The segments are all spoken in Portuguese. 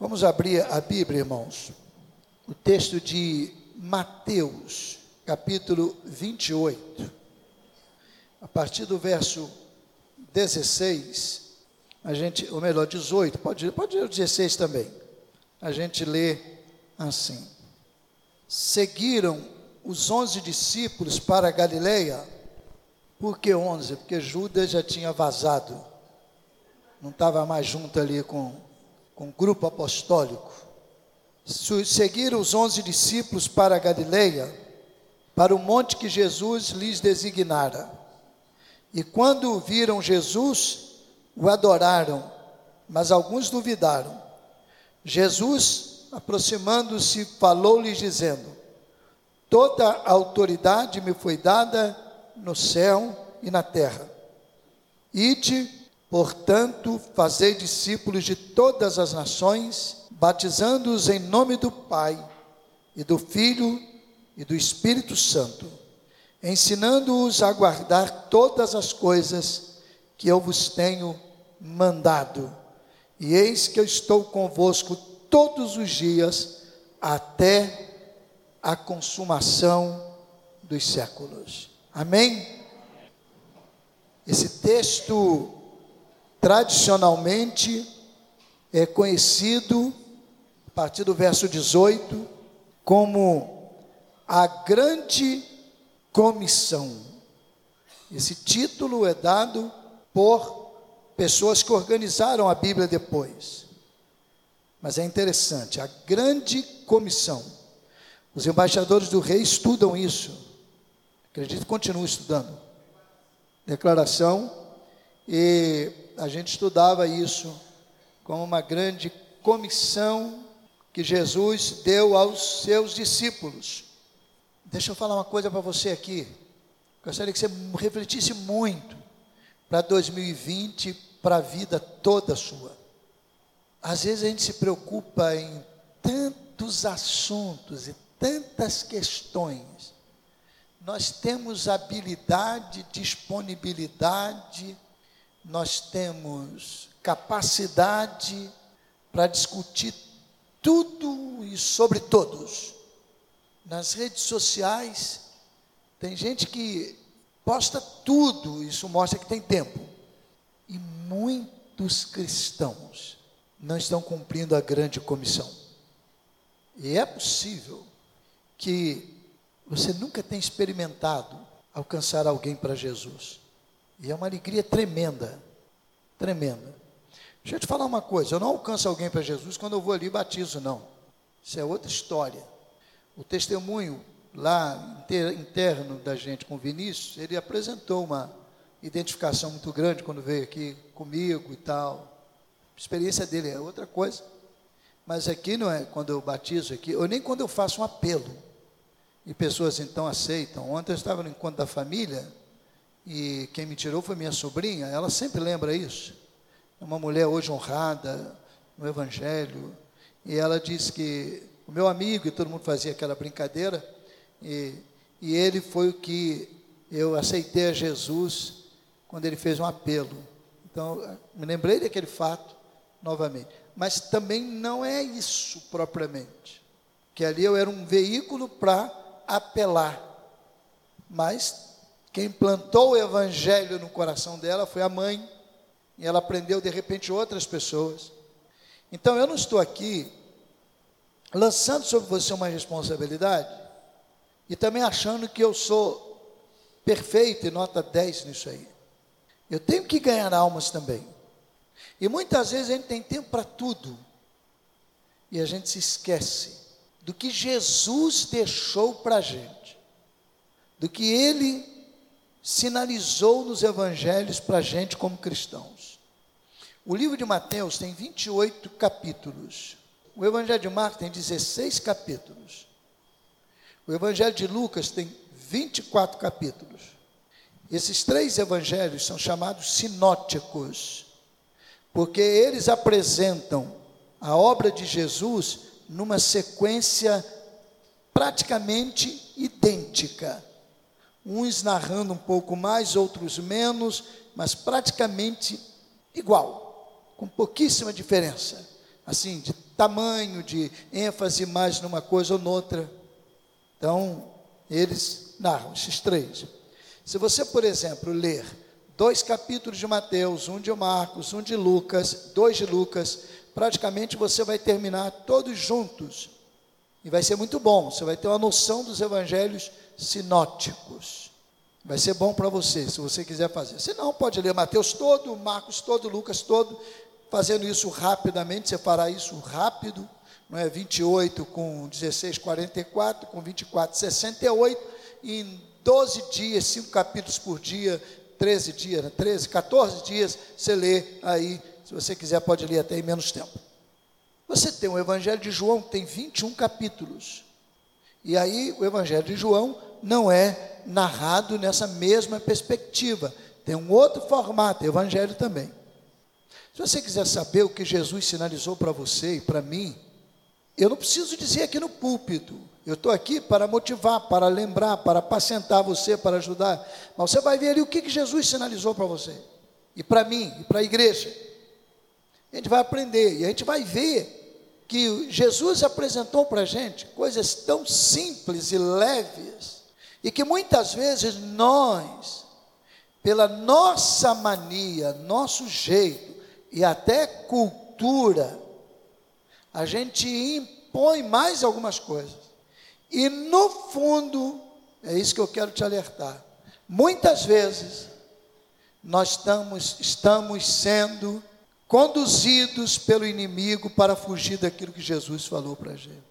Vamos abrir a Bíblia, irmãos. O texto de Mateus, capítulo 28. A partir do verso 16, a gente, ou melhor, 18, pode, pode ler o 16 também. A gente lê assim: Seguiram os onze discípulos para Galileia. Por que onze? Porque Judas já tinha vazado. Não estava mais junto ali com com o grupo apostólico, seguiram os onze discípulos para a Galileia, para o monte que Jesus lhes designara. E quando viram Jesus, o adoraram, mas alguns duvidaram. Jesus, aproximando-se, falou-lhes, dizendo: Toda a autoridade me foi dada no céu e na terra. Ide Portanto, fazei discípulos de todas as nações, batizando-os em nome do Pai, e do Filho e do Espírito Santo, ensinando-os a guardar todas as coisas que eu vos tenho mandado. E eis que eu estou convosco todos os dias, até a consumação dos séculos. Amém? Esse texto tradicionalmente é conhecido, a partir do verso 18, como a Grande Comissão. Esse título é dado por pessoas que organizaram a Bíblia depois. Mas é interessante, a Grande Comissão. Os embaixadores do rei estudam isso. Acredito que continuam estudando. Declaração e a gente estudava isso como uma grande comissão que Jesus deu aos seus discípulos. Deixa eu falar uma coisa para você aqui. Gostaria que você refletisse muito para 2020, para a vida toda sua. Às vezes a gente se preocupa em tantos assuntos e tantas questões. Nós temos habilidade, disponibilidade, nós temos capacidade para discutir tudo e sobre todos. Nas redes sociais, tem gente que posta tudo, isso mostra que tem tempo. E muitos cristãos não estão cumprindo a grande comissão. E é possível que você nunca tenha experimentado alcançar alguém para Jesus. E é uma alegria tremenda, tremenda. Deixa eu te falar uma coisa, eu não alcanço alguém para Jesus quando eu vou ali e batizo, não. Isso é outra história. O testemunho lá interno da gente com Vinícius, ele apresentou uma identificação muito grande quando veio aqui comigo e tal. A experiência dele é outra coisa. Mas aqui não é quando eu batizo aqui, ou nem quando eu faço um apelo. E pessoas então aceitam. Ontem eu estava no encontro da família, e quem me tirou foi minha sobrinha, ela sempre lembra isso. É uma mulher hoje honrada no Evangelho, e ela disse que o meu amigo, e todo mundo fazia aquela brincadeira, e, e ele foi o que eu aceitei a Jesus quando ele fez um apelo. Então, me lembrei daquele fato novamente. Mas também não é isso propriamente. Que ali eu era um veículo para apelar. Mas quem plantou o evangelho no coração dela foi a mãe, e ela aprendeu de repente outras pessoas. Então eu não estou aqui lançando sobre você uma responsabilidade e também achando que eu sou perfeito e nota 10 nisso aí. Eu tenho que ganhar almas também. E muitas vezes a gente tem tempo para tudo. E a gente se esquece do que Jesus deixou para a gente, do que Ele sinalizou nos evangelhos para a gente como cristãos. O livro de Mateus tem 28 capítulos. O evangelho de Marcos tem 16 capítulos. O evangelho de Lucas tem 24 capítulos. Esses três evangelhos são chamados sinóticos, porque eles apresentam a obra de Jesus numa sequência praticamente idêntica uns narrando um pouco mais, outros menos, mas praticamente igual, com pouquíssima diferença, assim, de tamanho, de ênfase mais numa coisa ou noutra. Então, eles narram esses três. Se você, por exemplo, ler dois capítulos de Mateus, um de Marcos, um de Lucas, dois de Lucas, praticamente você vai terminar todos juntos. E vai ser muito bom, você vai ter uma noção dos evangelhos sinóticos. Vai ser bom para você, se você quiser fazer. Se não, pode ler Mateus todo, Marcos todo, Lucas todo, fazendo isso rapidamente, você fará isso rápido, não é? 28 com 16, 44, com 24, 68, e em 12 dias, 5 capítulos por dia, 13 dias, 13, né? 14 dias, você lê aí, se você quiser pode ler até em menos tempo. Você tem o Evangelho de João, tem 21 capítulos. E aí o Evangelho de João não é narrado nessa mesma perspectiva. Tem um outro formato, Evangelho também. Se você quiser saber o que Jesus sinalizou para você e para mim, eu não preciso dizer aqui no púlpito. Eu estou aqui para motivar, para lembrar, para apacentar você, para ajudar. Mas você vai ver ali o que, que Jesus sinalizou para você. E para mim, e para a igreja. A gente vai aprender e a gente vai ver que Jesus apresentou para a gente coisas tão simples e leves, e que muitas vezes nós, pela nossa mania, nosso jeito e até cultura, a gente impõe mais algumas coisas. E no fundo, é isso que eu quero te alertar. Muitas vezes nós estamos, estamos sendo conduzidos pelo inimigo para fugir daquilo que Jesus falou para a gente.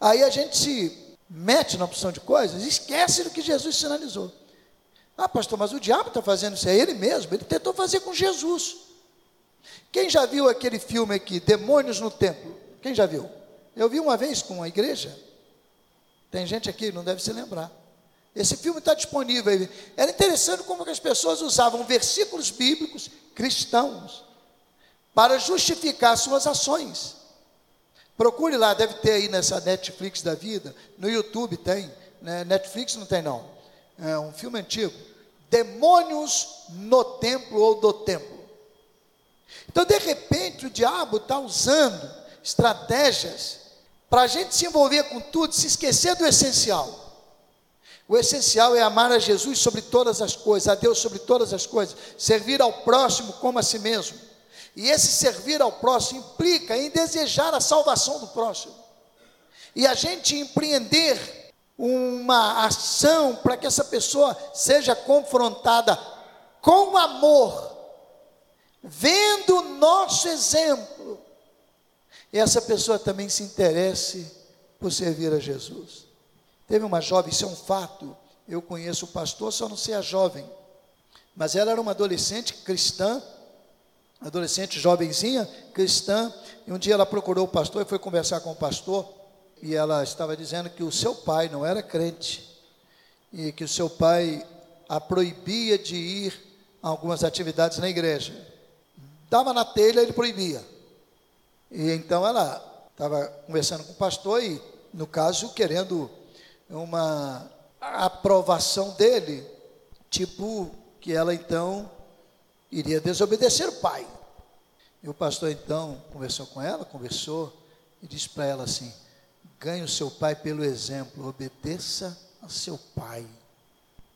Aí a gente se mete na opção de coisas esquece do que Jesus sinalizou. Ah, pastor, mas o diabo está fazendo isso, é ele mesmo, ele tentou fazer com Jesus. Quem já viu aquele filme aqui, Demônios no Templo? Quem já viu? Eu vi uma vez com a igreja. Tem gente aqui, não deve se lembrar. Esse filme está disponível. Era interessante como as pessoas usavam versículos bíblicos cristãos para justificar suas ações. Procure lá, deve ter aí nessa Netflix da vida, no YouTube tem, né? Netflix não tem não, é um filme antigo, Demônios no Templo ou do Templo. Então, de repente, o diabo está usando estratégias para a gente se envolver com tudo, se esquecer do essencial. O essencial é amar a Jesus sobre todas as coisas, a Deus sobre todas as coisas, servir ao próximo como a si mesmo. E esse servir ao próximo implica em desejar a salvação do próximo. E a gente empreender uma ação para que essa pessoa seja confrontada com amor, vendo o nosso exemplo, e essa pessoa também se interesse por servir a Jesus. Teve uma jovem, isso é um fato. Eu conheço o pastor, só não sei a jovem, mas ela era uma adolescente cristã adolescente, jovenzinha, cristã, e um dia ela procurou o pastor e foi conversar com o pastor, e ela estava dizendo que o seu pai não era crente, e que o seu pai a proibia de ir a algumas atividades na igreja. Dava na telha, ele proibia. E então ela estava conversando com o pastor e, no caso, querendo uma aprovação dele, tipo que ela então iria desobedecer o pai. E o pastor então conversou com ela, conversou e disse para ela assim: ganhe o seu pai pelo exemplo, obedeça a seu pai.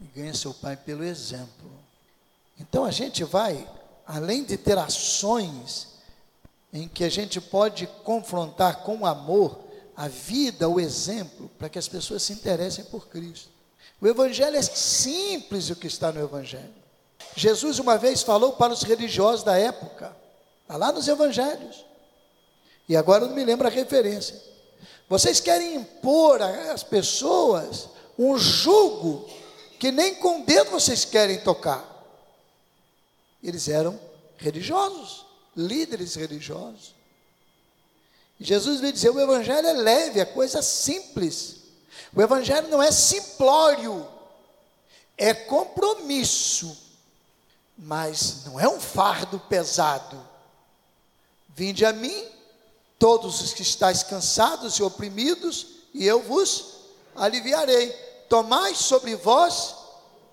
E ganhe seu pai pelo exemplo. Então a gente vai, além de ter ações em que a gente pode confrontar com amor a vida, o exemplo, para que as pessoas se interessem por Cristo. O Evangelho é simples o que está no Evangelho. Jesus uma vez falou para os religiosos da época, está lá nos evangelhos, e agora não me lembro a referência. Vocês querem impor às pessoas um jugo que nem com o dedo vocês querem tocar. Eles eram religiosos, líderes religiosos. Jesus veio dizer: o Evangelho é leve, é coisa simples. O Evangelho não é simplório, é compromisso mas não é um fardo pesado. Vinde a mim, todos os que estáis cansados e oprimidos, e eu vos aliviarei. Tomai sobre vós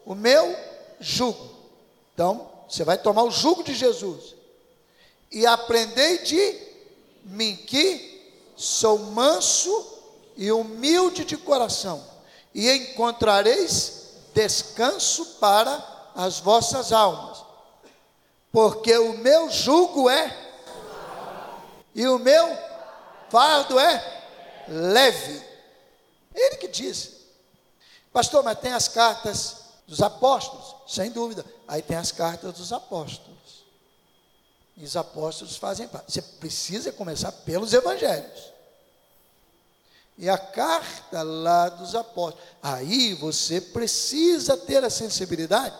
o meu jugo. Então, você vai tomar o jugo de Jesus e aprendei de mim que sou manso e humilde de coração, e encontrareis descanso para as vossas almas, porque o meu jugo é e o meu fardo é leve. Ele que disse, pastor, mas tem as cartas dos apóstolos, sem dúvida. Aí tem as cartas dos apóstolos. E os apóstolos fazem parte. Você precisa começar pelos evangelhos. E a carta lá dos apóstolos. Aí você precisa ter a sensibilidade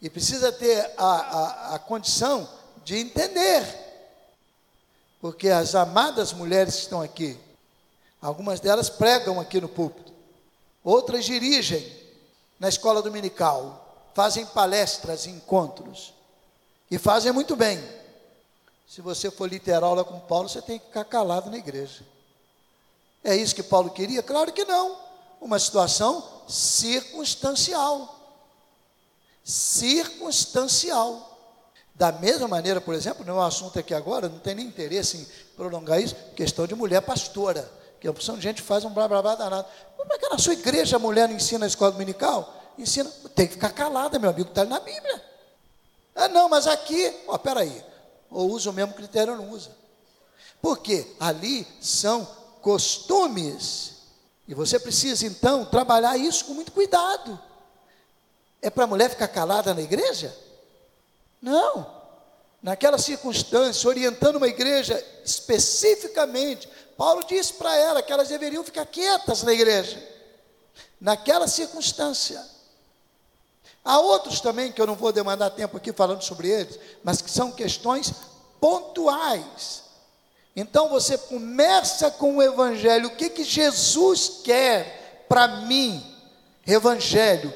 e precisa ter a, a, a condição de entender. Porque as amadas mulheres que estão aqui, algumas delas pregam aqui no púlpito, outras dirigem na escola dominical, fazem palestras, encontros, e fazem muito bem. Se você for literal lá com Paulo, você tem que ficar calado na igreja. É isso que Paulo queria? Claro que não. Uma situação circunstancial. Circunstancial. Da mesma maneira, por exemplo, não é um assunto aqui agora, não tem nem interesse em prolongar isso, questão de mulher pastora que a opção de gente faz um blá blá blá danado. Como é que na sua igreja a mulher não ensina a escola dominical? Ensina, tem que ficar calada, meu amigo, está na Bíblia. Ah, não, mas aqui, ó, peraí, ou usa o mesmo critério ou não usa. Porque ali são costumes. E você precisa então trabalhar isso com muito cuidado. É para a mulher ficar calada na igreja? Não. Naquela circunstância, orientando uma igreja especificamente Paulo disse para ela que elas deveriam ficar quietas na igreja, naquela circunstância. Há outros também que eu não vou demandar tempo aqui falando sobre eles, mas que são questões pontuais. Então você começa com o Evangelho, o que, que Jesus quer para mim? Evangelho,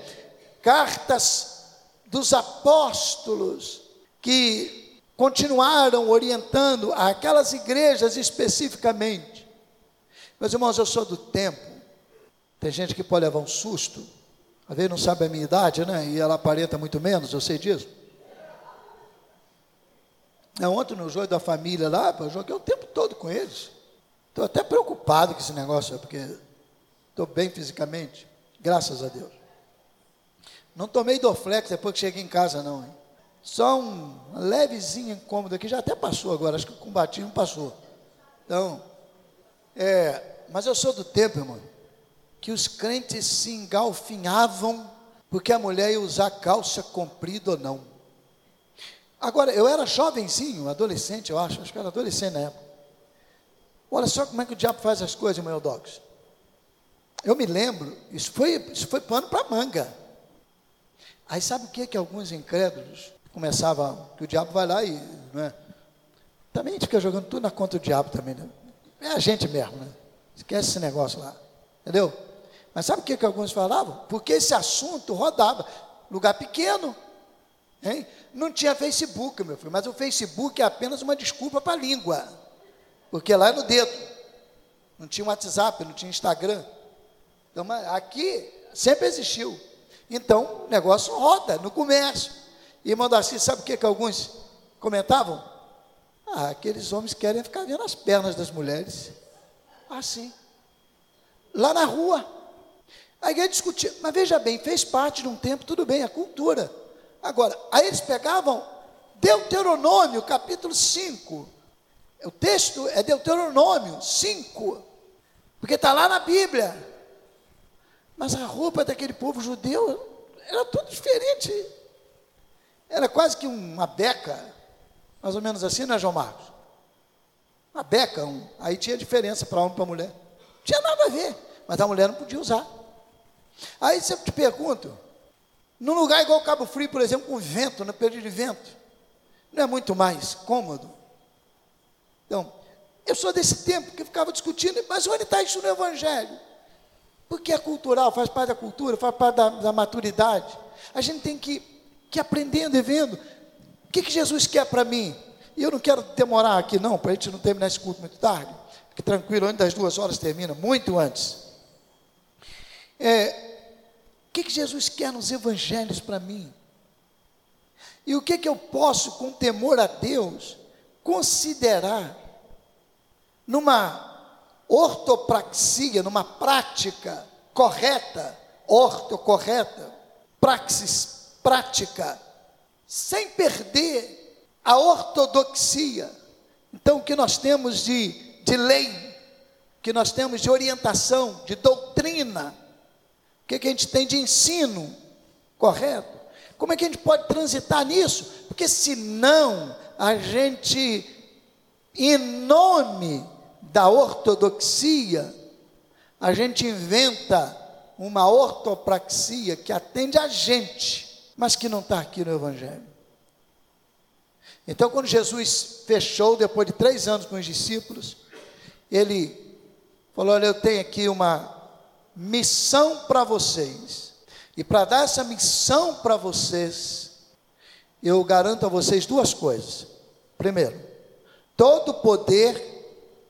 cartas dos apóstolos que continuaram orientando aquelas igrejas especificamente meus irmãos, eu sou do tempo. Tem gente que pode levar um susto. Às vezes não sabe a minha idade, né? E ela aparenta muito menos, eu sei disso. É, ontem no jogo da família lá, eu joguei o tempo todo com eles. Estou até preocupado com esse negócio, porque estou bem fisicamente, graças a Deus. Não tomei Dorflex depois que cheguei em casa, não. Hein? Só um levezinho incômodo aqui, já até passou agora, acho que o combatinho passou. Então, é, mas eu sou do tempo, irmão, que os crentes se engalfinhavam porque a mulher ia usar calça comprida ou não. Agora, eu era jovenzinho, adolescente, eu acho, acho que era adolescente na época. Olha só como é que o diabo faz as coisas, meu Dox. Eu me lembro, isso foi, isso foi pano para manga. Aí sabe o que que alguns incrédulos começavam, que o diabo vai lá e, não é? Também a gente fica jogando tudo na conta do diabo também, né? É a gente mesmo, né? Esquece esse negócio lá. Entendeu? Mas sabe o que, que alguns falavam? Porque esse assunto rodava. Lugar pequeno. Hein? Não tinha Facebook, meu filho, mas o Facebook é apenas uma desculpa para a língua. Porque lá é no dedo. Não tinha WhatsApp, não tinha Instagram. Então, aqui sempre existiu. Então, o negócio roda no comércio. E, irmão Darcy, sabe o que, que alguns comentavam? Ah, aqueles homens querem ficar vendo as pernas das mulheres. Assim. Lá na rua. A igreja discutia, mas veja bem, fez parte de um tempo, tudo bem, a cultura. Agora, aí eles pegavam Deuteronômio, capítulo 5. O texto é Deuteronômio 5, porque está lá na Bíblia. Mas a roupa daquele povo judeu era tudo diferente. Era quase que uma beca, mais ou menos assim, não é, João Marcos? Uma beca, um, aí tinha diferença para homem e para mulher. Não tinha nada a ver, mas a mulher não podia usar. Aí você te pergunto, num lugar igual Cabo Frio, por exemplo, com vento, no período de vento, não é muito mais cômodo? Então, eu sou desse tempo que ficava discutindo, mas onde está isso no Evangelho? Porque é cultural, faz parte da cultura, faz parte da, da maturidade. A gente tem que, que aprendendo e vendo. O que, que Jesus quer para mim? E eu não quero demorar aqui, não, para a gente não terminar esse culto muito tarde. Tranquilo, antes das duas horas termina, muito antes. É, o que, que Jesus quer nos evangelhos para mim? E o que, que eu posso, com temor a Deus, considerar numa ortopraxia, numa prática correta, ortocorreta, praxis prática, sem perder a ortodoxia. Então, o que nós temos de, de lei, que nós temos de orientação, de doutrina, o que, que a gente tem de ensino correto? Como é que a gente pode transitar nisso? Porque senão a gente, em nome da ortodoxia, a gente inventa uma ortopraxia que atende a gente, mas que não está aqui no Evangelho. Então, quando Jesus fechou, depois de três anos com os discípulos, ele falou: Olha, eu tenho aqui uma missão para vocês, e para dar essa missão para vocês, eu garanto a vocês duas coisas. Primeiro, todo poder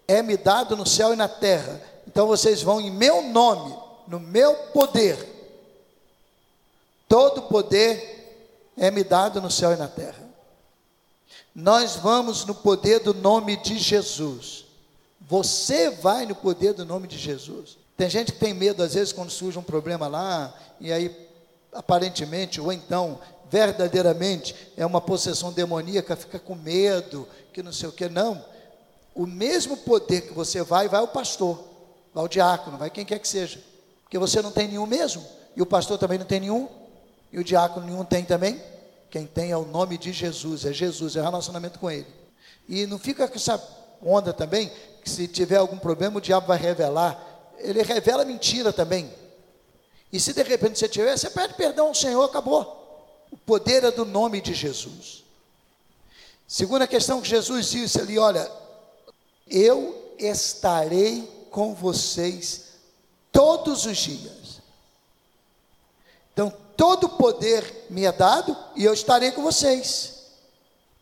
é me dado no céu e na terra. Então vocês vão em meu nome, no meu poder. Todo poder é me dado no céu e na terra. Nós vamos no poder do nome de Jesus. Você vai no poder do nome de Jesus. Tem gente que tem medo, às vezes, quando surge um problema lá, e aí, aparentemente, ou então, verdadeiramente, é uma possessão demoníaca, fica com medo, que não sei o que. Não o mesmo poder que você vai, vai o pastor, vai o diácono, vai quem quer que seja. Porque você não tem nenhum mesmo, e o pastor também não tem nenhum, e o diácono nenhum tem também. Quem tem é o nome de Jesus, é Jesus, é relacionamento com Ele. E não fica com essa onda também, que se tiver algum problema, o diabo vai revelar. Ele revela mentira também. E se de repente você tiver, você pede perdão ao Senhor, acabou. O poder é do nome de Jesus. Segunda questão que Jesus disse ali, olha, eu estarei com vocês todos os dias. Então, todo poder me é dado e eu estarei com vocês.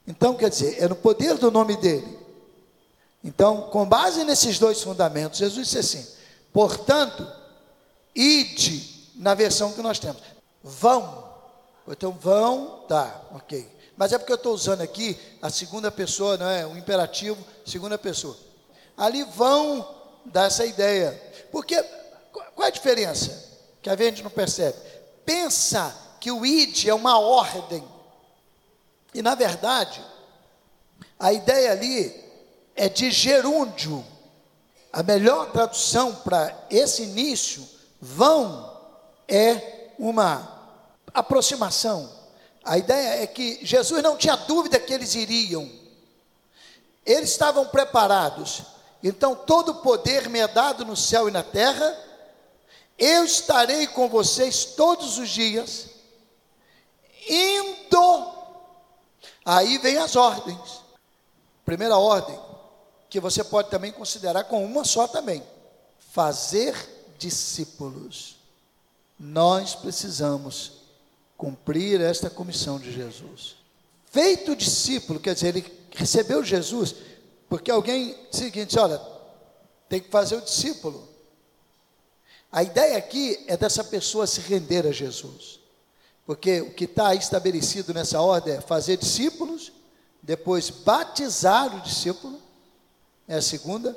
Então, quer dizer, é no poder do nome dele. Então, com base nesses dois fundamentos, Jesus disse assim: portanto, ide, na versão que nós temos, vão. Então, vão, tá, ok. Mas é porque eu estou usando aqui a segunda pessoa, não é? O imperativo, segunda pessoa. Ali vão dar essa ideia. Porque qual é a diferença? Que a gente não percebe. Pensa que o id é uma ordem. E na verdade, a ideia ali é de gerúndio. A melhor tradução para esse início, vão, é uma aproximação a ideia é que Jesus não tinha dúvida que eles iriam. Eles estavam preparados. Então, todo o poder me é dado no céu e na terra. Eu estarei com vocês todos os dias, indo. Aí vem as ordens. Primeira ordem, que você pode também considerar com uma só também: fazer discípulos. Nós precisamos cumprir esta comissão de Jesus. Feito discípulo, quer dizer, ele recebeu Jesus, porque alguém, seguinte, olha, tem que fazer o discípulo. A ideia aqui é dessa pessoa se render a Jesus, porque o que está estabelecido nessa ordem é fazer discípulos, depois batizar o discípulo, é a segunda,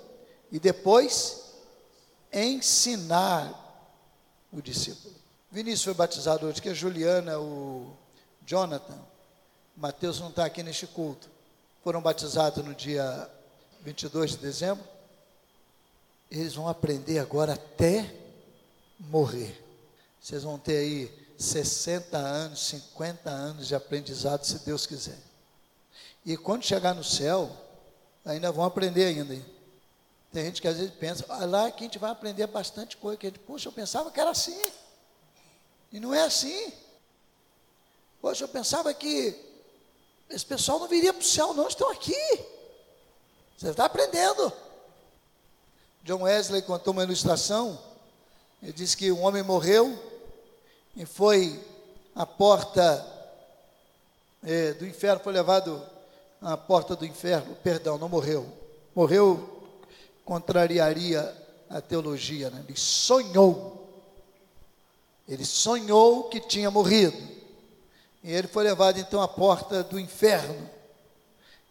e depois ensinar o discípulo. Vinícius foi batizado hoje, que a Juliana, o Jonathan, Mateus não está aqui neste culto. Foram batizados no dia 22 de dezembro. Eles vão aprender agora até morrer. Vocês vão ter aí 60 anos, 50 anos de aprendizado, se Deus quiser. E quando chegar no céu, ainda vão aprender ainda. Tem gente que às vezes pensa, ah, lá que a gente vai aprender bastante coisa. Que a gente, Poxa, eu pensava que era assim. E não é assim. Poxa, eu pensava que esse pessoal não viria para o céu, não, estão aqui. Você está aprendendo. John Wesley contou uma ilustração. Ele disse que um homem morreu e foi à porta é, do inferno, foi levado à porta do inferno. Perdão, não morreu. Morreu contrariaria a teologia, né? ele sonhou ele sonhou que tinha morrido. E ele foi levado então à porta do inferno.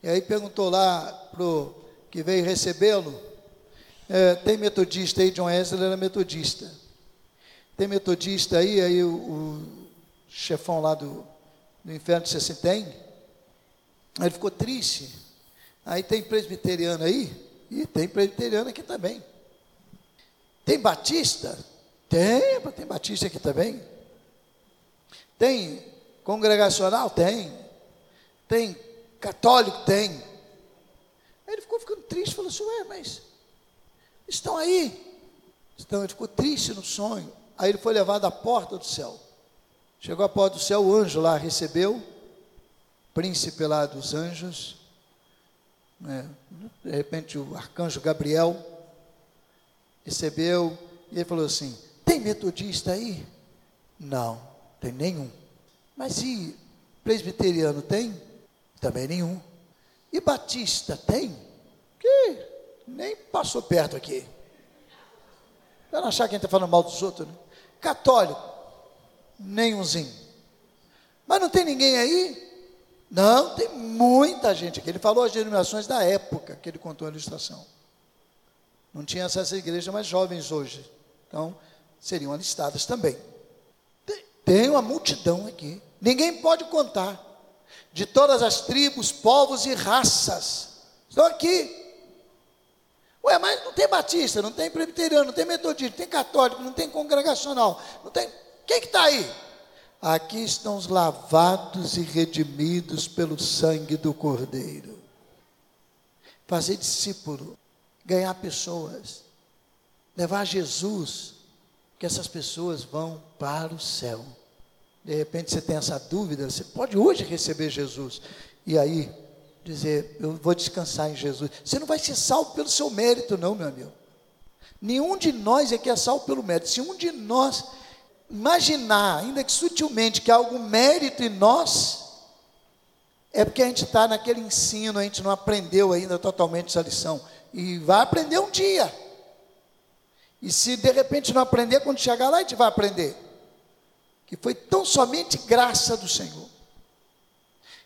E aí perguntou lá para o que veio recebê-lo, É, tem metodista aí, John Wesley era metodista. Tem metodista aí, aí o, o chefão lá do, do inferno disse assim, tem? Aí ele ficou triste. Aí tem presbiteriano aí, e tem presbiteriano aqui também. Tem batista? Tem, tem batista aqui também. Tem congregacional? Tem. Tem católico? Tem. Aí ele ficou ficando triste, falou assim, ué, mas estão aí. Então ele ficou triste no sonho. Aí ele foi levado à porta do céu. Chegou à porta do céu, o anjo lá recebeu, príncipe lá dos anjos, né? de repente o arcanjo Gabriel recebeu, e ele falou assim: Tem metodista aí? Não, tem nenhum. Mas e presbiteriano tem? Também nenhum. E batista tem? Que nem passou perto aqui. Para não achar que a gente está falando mal dos outros, né? Católico, nenhumzinho. Mas não tem ninguém aí? Não, tem muita gente aqui. Ele falou as denominações da época que ele contou a ilustração. Não tinha acesso à igreja mais jovens hoje. Então, seriam alistadas também. Tem, uma multidão aqui. Ninguém pode contar. De todas as tribos, povos e raças. Estão aqui. Ué, mas não tem batista, não tem presbiteriano, não tem metodista, não tem católico, não tem congregacional, não tem quem que está aí? Aqui estão os lavados e redimidos pelo sangue do Cordeiro. Fazer discípulo, ganhar pessoas, levar Jesus, que essas pessoas vão para o céu. De repente você tem essa dúvida, você pode hoje receber Jesus. E aí, dizer, eu vou descansar em Jesus. Você não vai ser salvo pelo seu mérito, não, meu amigo. Nenhum de nós é que é salvo pelo mérito. Se um de nós imaginar, ainda que sutilmente, que há algum mérito em nós, é porque a gente está naquele ensino, a gente não aprendeu ainda totalmente essa lição. E vai aprender um dia. E se de repente não aprender, quando chegar lá, a gente vai aprender. Que foi tão somente graça do Senhor.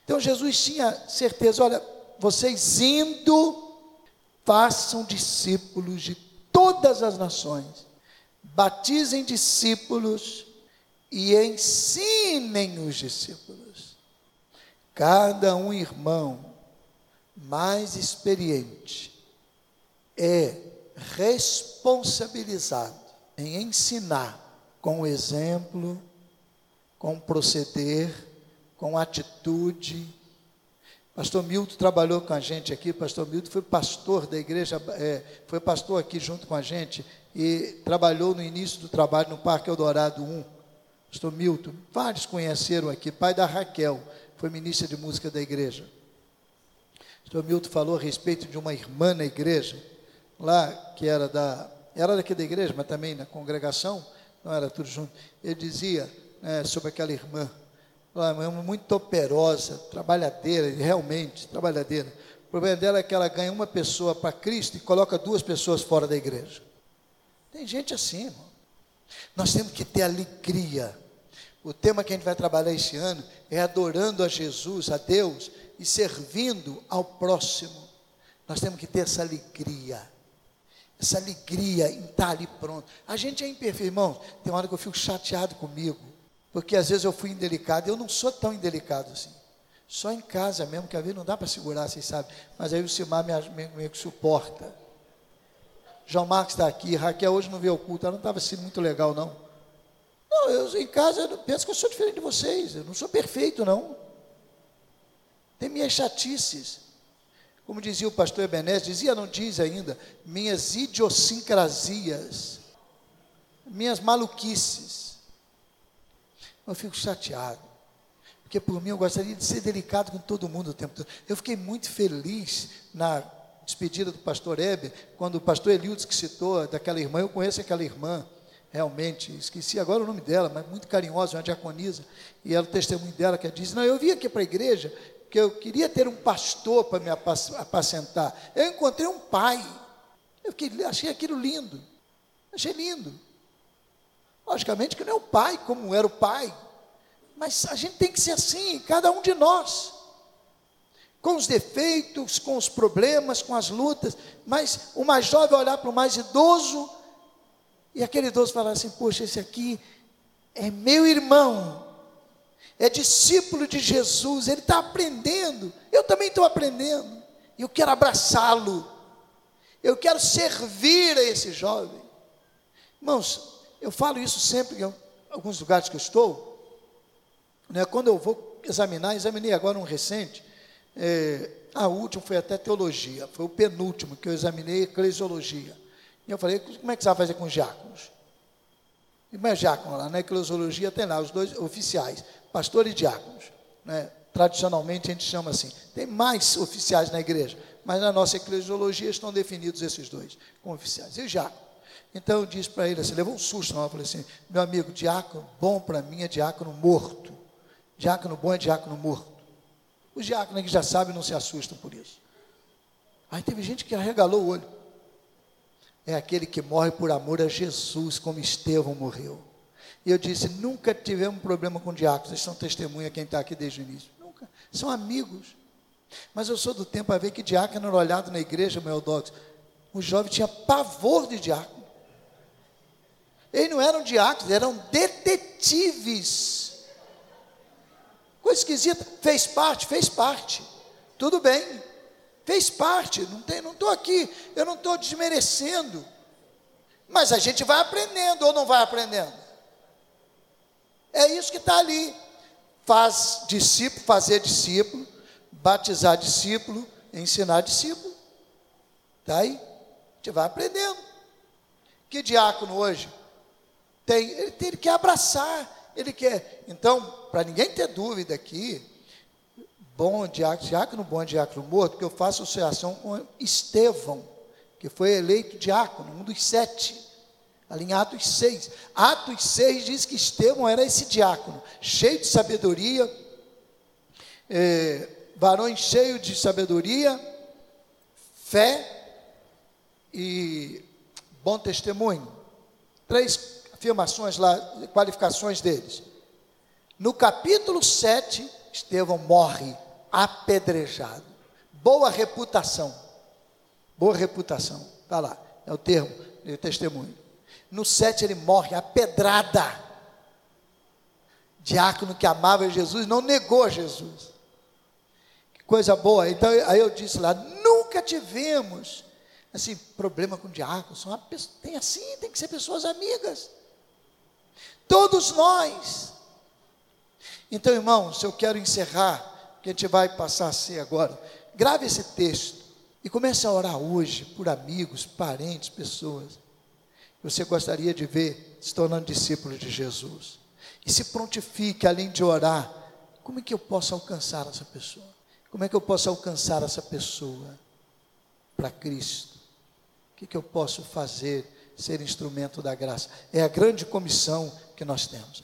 Então Jesus tinha certeza: olha, vocês indo, façam discípulos de todas as nações batizem discípulos e ensinem os discípulos. Cada um irmão mais experiente é responsabilizado em ensinar com o exemplo, com proceder, com atitude. Pastor Milton trabalhou com a gente aqui, Pastor Milton foi pastor da igreja, é, foi pastor aqui junto com a gente e trabalhou no início do trabalho no Parque Eldorado 1. Pastor Milton, vários conheceram aqui, pai da Raquel, foi ministra de música da igreja. Pastor Milton falou a respeito de uma irmã na igreja, lá que era da, era daqui da igreja, mas também na congregação, não era tudo junto. Ele dizia né, sobre aquela irmã, uma irmã muito operosa, trabalhadeira, realmente trabalhadeira. O problema dela é que ela ganha uma pessoa para Cristo e coloca duas pessoas fora da igreja. Tem gente assim, irmão. Nós temos que ter alegria. O tema que a gente vai trabalhar este ano é adorando a Jesus, a Deus e servindo ao próximo. Nós temos que ter essa alegria. Essa alegria em estar ali pronto. A gente é imperfeito, irmão. Tem hora que eu fico chateado comigo. Porque às vezes eu fui indelicado. Eu não sou tão indelicado assim. Só em casa mesmo, que às vezes não dá para segurar, vocês sabem. Mas aí o Simar me, me, me suporta. João Marcos está aqui, Raquel hoje não veio o culto, ela não estava assim muito legal, não. Não, eu em casa eu penso que eu sou diferente de vocês, eu não sou perfeito, não. Tem minhas chatices. Como dizia o pastor Ebenezer, dizia, não diz ainda, minhas idiosincrasias, minhas maluquices. Eu fico chateado. Porque por mim eu gostaria de ser delicado com todo mundo o tempo todo. Eu fiquei muito feliz na despedida do pastor Heber, quando o pastor Eliudes que citou daquela irmã, eu conheço aquela irmã, realmente, esqueci agora o nome dela, mas muito carinhosa, uma diaconisa, e ela, o testemunho dela que diz, não, eu vim aqui para a igreja, porque eu queria ter um pastor para me apacentar, eu encontrei um pai, eu fiquei, achei aquilo lindo, achei lindo, logicamente que não é o pai como era o pai, mas a gente tem que ser assim, cada um de nós, com os defeitos, com os problemas, com as lutas, mas o mais jovem olhar para o mais idoso e aquele idoso falar assim: Poxa, esse aqui é meu irmão, é discípulo de Jesus, ele está aprendendo, eu também estou aprendendo, e eu quero abraçá-lo, eu quero servir a esse jovem. Irmãos, eu falo isso sempre em alguns lugares que eu estou, né, quando eu vou examinar, examinei agora um recente, é, a última foi até teologia, foi o penúltimo que eu examinei, eclesiologia. E eu falei, como é que você vai fazer com os diáconos? E mais diácono lá, na eclesiologia tem lá os dois oficiais, pastor e diáconos. Né? Tradicionalmente a gente chama assim. Tem mais oficiais na igreja, mas na nossa eclesiologia estão definidos esses dois como oficiais. E o diácono? Então eu disse para ele assim, levou um susto, eu falei assim, meu amigo, diácono bom para mim é diácono morto. Diácono bom é diácono morto. Os diáconos que já sabem não se assustam por isso. Aí teve gente que arregalou o olho. É aquele que morre por amor a Jesus, como Estevão morreu. E eu disse: nunca tivemos problema com diáconos, eles são testemunha quem está aqui desde o início. Nunca. São amigos. Mas eu sou do tempo a ver que diácono era olhado na igreja, meu Deus. O jovem tinha pavor de diácono. Eles não eram diáconos, eram detetives. Coisa esquisita. Fez parte, fez parte. Tudo bem. Fez parte. Não estou não aqui. Eu não estou desmerecendo. Mas a gente vai aprendendo ou não vai aprendendo? É isso que está ali. Faz discípulo, fazer discípulo, batizar discípulo, ensinar discípulo. Está aí? A gente vai aprendendo. Que diácono hoje tem? Ele tem que abraçar ele quer. Então, para ninguém ter dúvida aqui, bom diácono, diácono bom diácono morto, porque eu faço associação com Estevão, que foi eleito diácono, um dos sete, ali em Atos 6. Atos 6 diz que Estevão era esse diácono, cheio de sabedoria, é, varões de sabedoria, fé e bom testemunho. Três afirmações lá, qualificações deles. No capítulo 7, Estevão morre apedrejado. Boa reputação. Boa reputação. Está lá, é o termo, é o testemunho. No 7 ele morre apedrada. Diácono que amava Jesus não negou Jesus. Que coisa boa. Então aí eu disse lá, nunca tivemos assim problema com diácono. São tem assim, tem que ser pessoas amigas. Todos nós. Então, irmãos, eu quero encerrar, que a gente vai passar a ser agora. Grave esse texto e comece a orar hoje por amigos, parentes, pessoas você gostaria de ver se tornando discípulos de Jesus. E se prontifique, além de orar, como é que eu posso alcançar essa pessoa? Como é que eu posso alcançar essa pessoa para Cristo? O que, que eu posso fazer, ser instrumento da graça? É a grande comissão que nós temos.